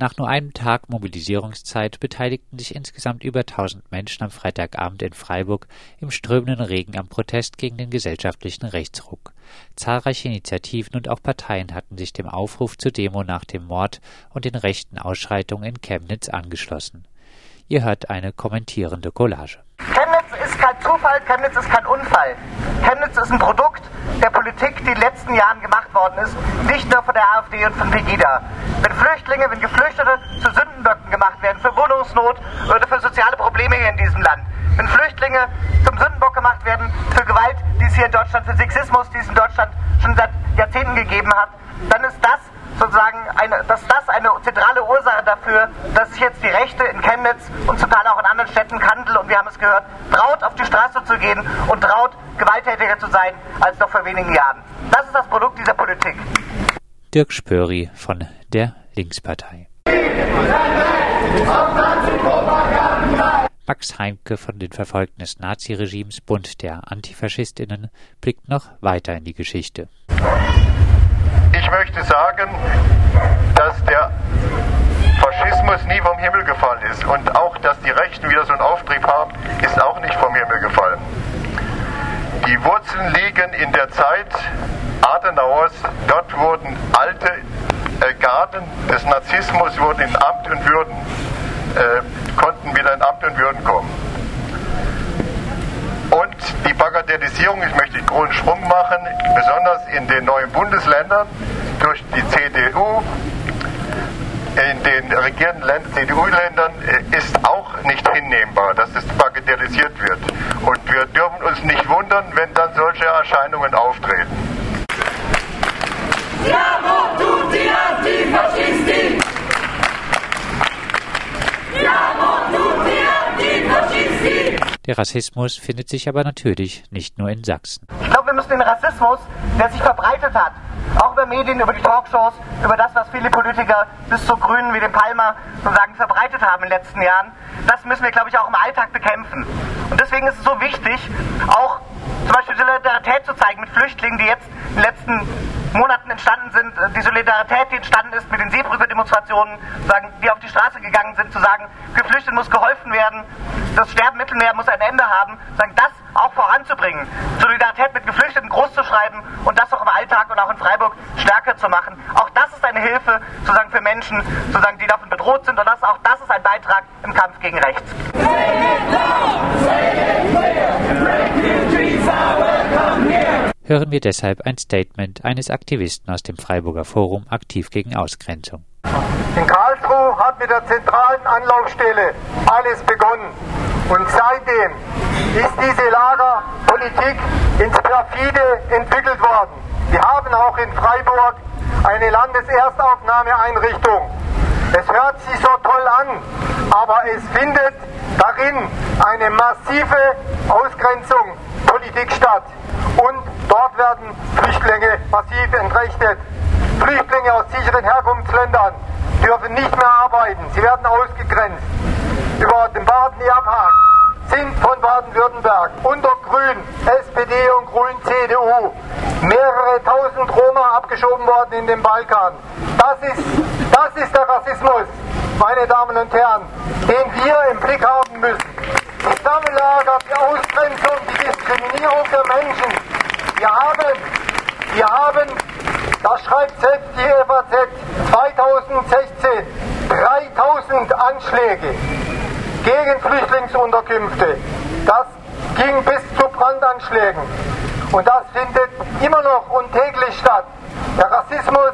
Nach nur einem Tag Mobilisierungszeit beteiligten sich insgesamt über 1000 Menschen am Freitagabend in Freiburg im strömenden Regen am Protest gegen den gesellschaftlichen Rechtsruck. Zahlreiche Initiativen und auch Parteien hatten sich dem Aufruf zur Demo nach dem Mord und den rechten Ausschreitungen in Chemnitz angeschlossen. Ihr hört eine kommentierende Collage. Ist kein Zufall, Chemnitz ist kein Unfall. Chemnitz ist ein Produkt der Politik, die in den letzten Jahren gemacht worden ist, nicht nur von der AfD und von Pegida. Wenn Flüchtlinge, wenn Geflüchtete zu Sündenböcken gemacht werden für Wohnungsnot oder für soziale Probleme hier in diesem Land, wenn Flüchtlinge zum Sündenbock gemacht werden für Gewalt, die es hier in Deutschland, für Sexismus, die es in Deutschland schon seit Jahrzehnten gegeben hat, dann ist das sozusagen eine, dass das eine zentrale Ursache dafür, dass sich jetzt die Rechte in Chemnitz und zum Teil auch in anderen Städten Kandel und wir haben es gehört, traut auf die Straße zu gehen und traut gewalttätiger zu sein als noch vor wenigen Jahren. Das ist das Produkt dieser Politik. Dirk Spöri von der Linkspartei. Max Heimke von den Verfolgten des Naziregimes Bund der Antifaschistinnen blickt noch weiter in die Geschichte. Ich möchte sagen, dass der Faschismus nie vom Himmel gefallen ist und auch, dass die Rechten wieder so einen Auftrieb haben, ist auch nicht vom Himmel gefallen. Die Wurzeln liegen in der Zeit Adenauers. Dort wurden alte äh, Garden des Narzissmus wurden in Amt und Würden, äh, konnten wieder in Amt und Würden kommen. Und die Bagatellisierung, ich möchte einen großen Sprung machen, besonders in den neuen Bundesländern durch die CDU, in den regierenden CDU-Ländern äh, ist auch nicht hinnehmbar, dass es bagatellisiert wird. Und wir dürfen uns nicht wundern, wenn dann solche Erscheinungen auftreten. Siamo tutti antifascisti! Der Rassismus findet sich aber natürlich nicht nur in Sachsen. Ich glaube, wir müssen den Rassismus, der sich verbreitet hat, auch über Medien, über die Talkshows, über das, was viele Politiker bis zu Grünen wie dem Palmer sozusagen verbreitet haben in den letzten Jahren, das müssen wir, glaube ich, auch im Alltag bekämpfen. Und deswegen ist es so wichtig, auch zum Beispiel Solidarität zu zeigen mit Flüchtlingen, die jetzt in den letzten Monaten entstanden sind, die Solidarität, die entstanden ist mit den Seebrücke-Demonstrationen, die auf die Straße gegangen sind, zu sagen, Geflüchteten muss geholfen werden, das Sterben im Mittelmeer muss ein Ende haben, sagen, das auch voranzubringen, Solidarität mit Geflüchteten groß zu schreiben und das auch im Alltag und auch in Freiburg stärker zu machen. Auch das ist eine Hilfe sozusagen für Menschen, sozusagen, die davon bedroht sind und das, auch das ist ein Beitrag im Kampf gegen Rechts. Hören wir deshalb ein Statement eines Aktivisten aus dem Freiburger Forum aktiv gegen Ausgrenzung. In Karlsruhe hat mit der zentralen Anlaufstelle alles begonnen. Und seitdem ist diese Lagerpolitik ins Perfide entwickelt worden. Wir haben auch in Freiburg eine Landeserstaufnahmeeinrichtung. Es hört sich so toll an, aber es findet darin eine massive Ausgrenzung Politik statt. Und dort werden Flüchtlinge massiv entrechtet. Flüchtlinge aus sicheren Herkunftsländern dürfen nicht mehr arbeiten. Sie werden ausgegrenzt. Über den Baden abhakt sind von Baden-Württemberg unter Grün, SPD und Grün, CDU mehrere tausend Roma abgeschoben worden in den Balkan. Das ist, das ist der Rassismus, meine Damen und Herren, den wir im Blick haben müssen. Die Sammellager, die Ausgrenzung, die Diskriminierung der Menschen. Wir haben, wir haben, das schreibt selbst die FAZ, 2016 3000 Anschläge gegen Flüchtlingsunterkünfte. Das ging bis zu Brandanschlägen. Und das findet immer noch und täglich statt. Der Rassismus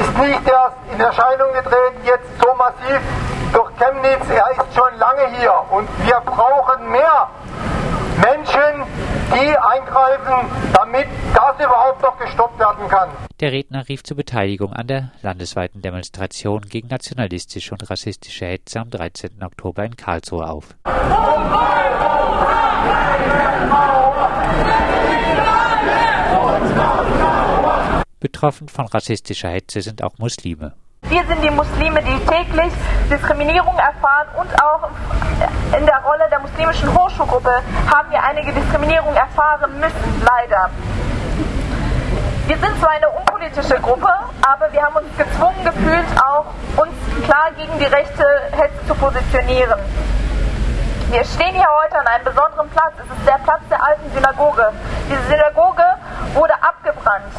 ist nicht erst in Erscheinung getreten, jetzt so massiv durch Chemnitz. Er ist schon lange hier. Und wir brauchen mehr Menschen, die eingreifen, damit das überhaupt noch gestoppt werden kann. Der Redner rief zur Beteiligung an der landesweiten Demonstration gegen nationalistische und rassistische Hetze am 13. Oktober in Karlsruhe auf. Betroffen von rassistischer Hetze sind auch Muslime. Wir sind die Muslime, die täglich Diskriminierung erfahren und auch in der Rolle der muslimischen Hochschulgruppe haben wir einige Diskriminierung erfahren müssen, leider. Wir sind zwar eine unpolitische Gruppe, aber wir haben uns gezwungen gefühlt, auch uns klar gegen die rechte Hetze zu positionieren. Wir stehen hier heute an einem besonderen Platz. Es ist der Platz der alten Synagoge. Diese Synagoge wurde abgebrannt.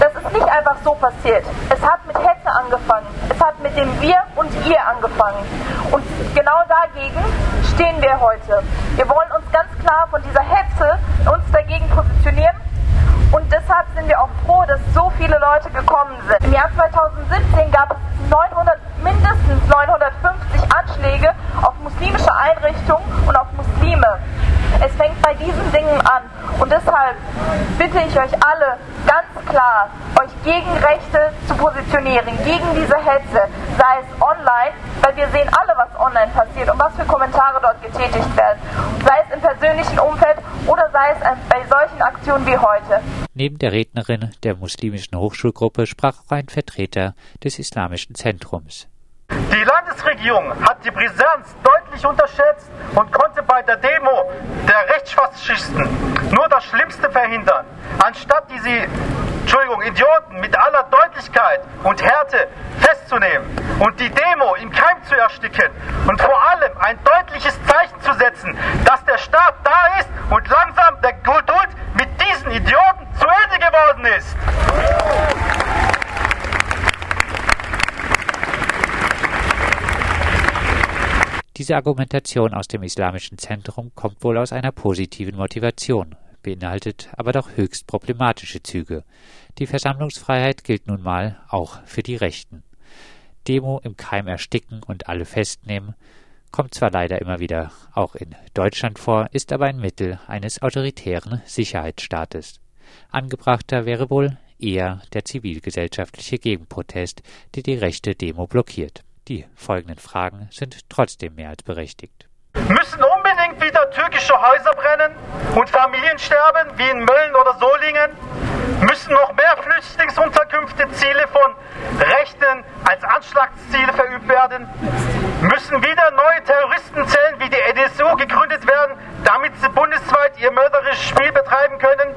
Das ist nicht einfach so passiert. Es hat mit Hetze angefangen. Es hat mit dem Wir und Ihr angefangen. Und genau dagegen stehen wir heute. Wir wollen uns ganz klar von dieser Hetze uns dagegen positionieren. Und deshalb sind wir auch froh, dass so viele Leute gekommen sind. Im Jahr 2017 gab es 900, mindestens 950 Anschläge auf muslimische Einrichtungen und auf Muslime. Es fängt bei diesen Dingen an. Und deshalb bitte ich euch alle ganz klar, euch gegen Rechte zu positionieren, gegen diese Hetze, sei es online, weil wir sehen alle, was online passiert und was für Kommentare dort getätigt werden, sei es im persönlichen Umfeld oder sei es bei solchen Aktionen wie heute. Neben der Rednerin der muslimischen Hochschulgruppe sprach auch ein Vertreter des Islamischen Zentrums. Die Landesregierung hat die Brisanz deutlich unterschätzt und konnte bei der Demo der Rechtsfaschisten nur das Schlimmste verhindern. Anstatt diese Entschuldigung, Idioten mit aller Deutlichkeit und Härte festzunehmen und die Demo im Keim zu ersticken und vor allem ein deutliches Zeichen zu setzen, dass der Staat da ist und langsam der Geduld mit diesen Idioten zu Ende geworden ist. Diese Argumentation aus dem Islamischen Zentrum kommt wohl aus einer positiven Motivation, beinhaltet aber doch höchst problematische Züge. Die Versammlungsfreiheit gilt nun mal auch für die Rechten. Demo im Keim ersticken und alle festnehmen, kommt zwar leider immer wieder auch in Deutschland vor, ist aber ein Mittel eines autoritären Sicherheitsstaates. Angebrachter wäre wohl eher der zivilgesellschaftliche Gegenprotest, der die rechte Demo blockiert. Die folgenden Fragen sind trotzdem mehr als berechtigt. Müssen unbedingt wieder türkische Häuser brennen und Familien sterben, wie in Mölln oder Solingen? Müssen noch mehr Flüchtlingsunterkünfte Ziele von Rechten als Anschlagsziele verübt werden? Müssen wieder neue Terroristenzellen wie die NSU gegründet werden, damit sie bundesweit ihr mörderisches Spiel betreiben können?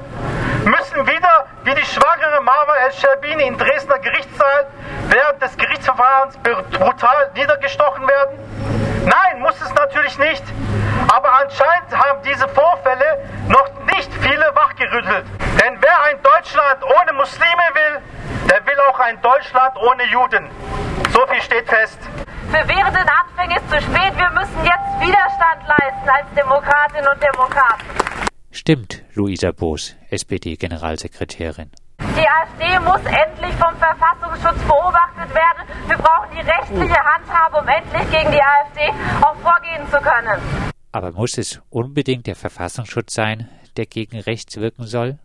Müssen wieder wie die schwangere Marwa El-Sherbini im Dresdner Gerichtssaal während des Gerichtsverfahrens brutal niedergestochen werden? Nein, muss es natürlich nicht. Aber anscheinend haben diese Vorfälle noch nicht viele wachgerüttelt. Denn wer ein Deutschland ohne Muslime will, der will auch ein Deutschland ohne Juden. So viel steht fest. Für während den Anfängen ist zu spät. Wir müssen jetzt Widerstand leisten als Demokratinnen und Demokraten. Stimmt, Luisa Boos, SPD-Generalsekretärin. Die AfD muss endlich vom Verfassungsschutz beobachtet werden. Wir brauchen die rechtliche Handhabe, um endlich gegen die AfD auch vorgehen zu können. Aber muss es unbedingt der Verfassungsschutz sein, der gegen rechts wirken soll?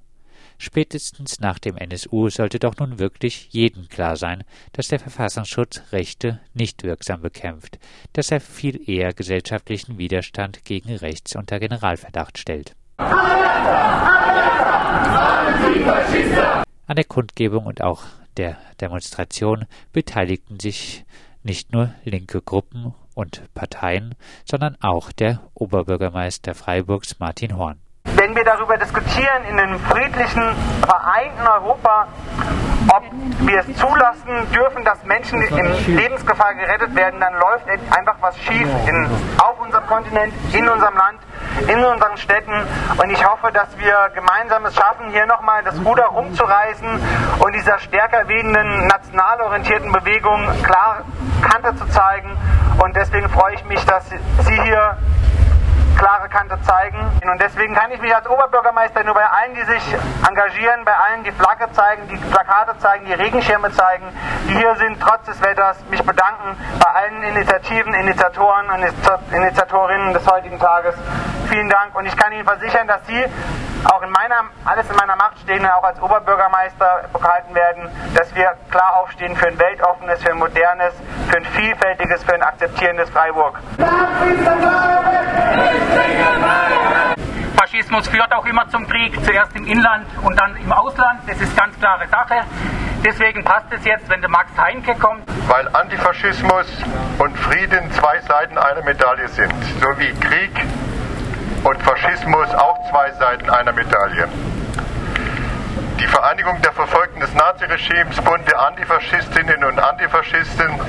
Spätestens nach dem NSU sollte doch nun wirklich jedem klar sein, dass der Verfassungsschutz Rechte nicht wirksam bekämpft, dass er viel eher gesellschaftlichen Widerstand gegen rechts unter Generalverdacht stellt. An der Kundgebung und auch der Demonstration beteiligten sich nicht nur linke Gruppen und Parteien, sondern auch der Oberbürgermeister Freiburgs Martin Horn. Wenn wir darüber diskutieren in einem friedlichen, vereinten Europa, ob wir es zulassen dürfen, dass Menschen in Lebensgefahr gerettet werden, dann läuft einfach was schief in, auf unserem Kontinent, in unserem Land, in unseren Städten. Und ich hoffe, dass wir gemeinsam es schaffen, hier nochmal das Ruder rumzureißen und dieser stärker wehenden, national orientierten Bewegung klar Kante zu zeigen. Und deswegen freue ich mich, dass Sie hier klare Kante zeigen. Und deswegen kann ich mich als Oberbürgermeister nur bei allen, die sich engagieren, bei allen, die Flagge zeigen, die Plakate zeigen, die Regenschirme zeigen, die hier sind, trotz des Wetters, mich bedanken bei allen Initiativen, Initiatoren und Initiatorinnen des heutigen Tages. Vielen Dank und ich kann Ihnen versichern, dass Sie auch in meiner, alles in meiner Macht Stehende auch als Oberbürgermeister behalten werden, dass wir klar aufstehen für ein weltoffenes, für ein modernes, für ein vielfältiges, für ein akzeptierendes Freiburg. Faschismus führt auch immer zum Krieg, zuerst im Inland und dann im Ausland. Das ist ganz klare Sache. Deswegen passt es jetzt, wenn der Max Heinke kommt. Weil Antifaschismus und Frieden zwei Seiten einer Medaille sind. So wie Krieg und Faschismus auch zwei Seiten einer Medaille. Die Vereinigung der Verfolgten des Naziregimes, Bund der Antifaschistinnen und Antifaschisten,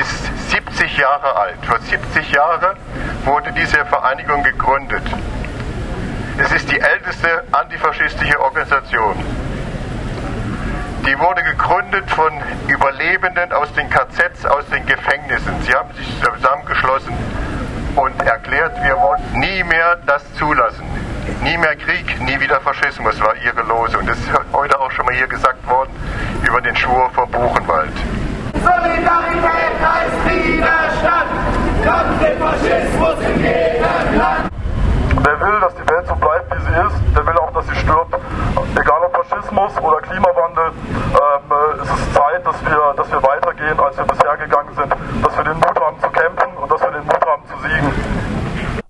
ist 70 Jahre alt. Vor 70 Jahren wurde diese Vereinigung gegründet. Es ist die älteste antifaschistische Organisation. Die wurde gegründet von Überlebenden aus den KZs, aus den Gefängnissen. Sie haben sich zusammengeschlossen und erklärt, wir wollen nie mehr das zulassen. Nie mehr Krieg, nie wieder Faschismus war ihre Lose. Und das ist heute auch schon mal hier gesagt worden über den Schwur vor Buchenwald. Solidarität heißt Widerstand, Kampf den Faschismus in jedem Land. Wer will, dass die Welt so bleibt, wie sie ist, der will auch, dass sie stirbt. Egal ob Faschismus oder Klimawandel, ähm, es ist Zeit, dass wir, dass wir weitergehen, als wir bisher gegangen sind, dass wir den Mut haben zu kämpfen und dass wir den Mut haben zu siegen.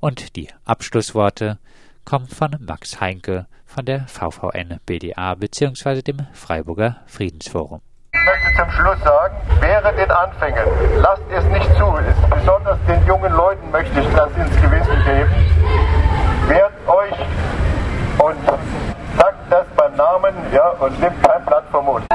Und die Abschlussworte kommen von Max Heinke von der VVN BDA bzw. dem Freiburger Friedensforum. Ich möchte zum Schluss sagen, während den Anfängen, lasst es nicht zu, besonders den jungen Leuten möchte ich das ins Gewissen geben, wehrt euch und sagt das beim Namen ja, und nimmt kein Blatt vom Mund.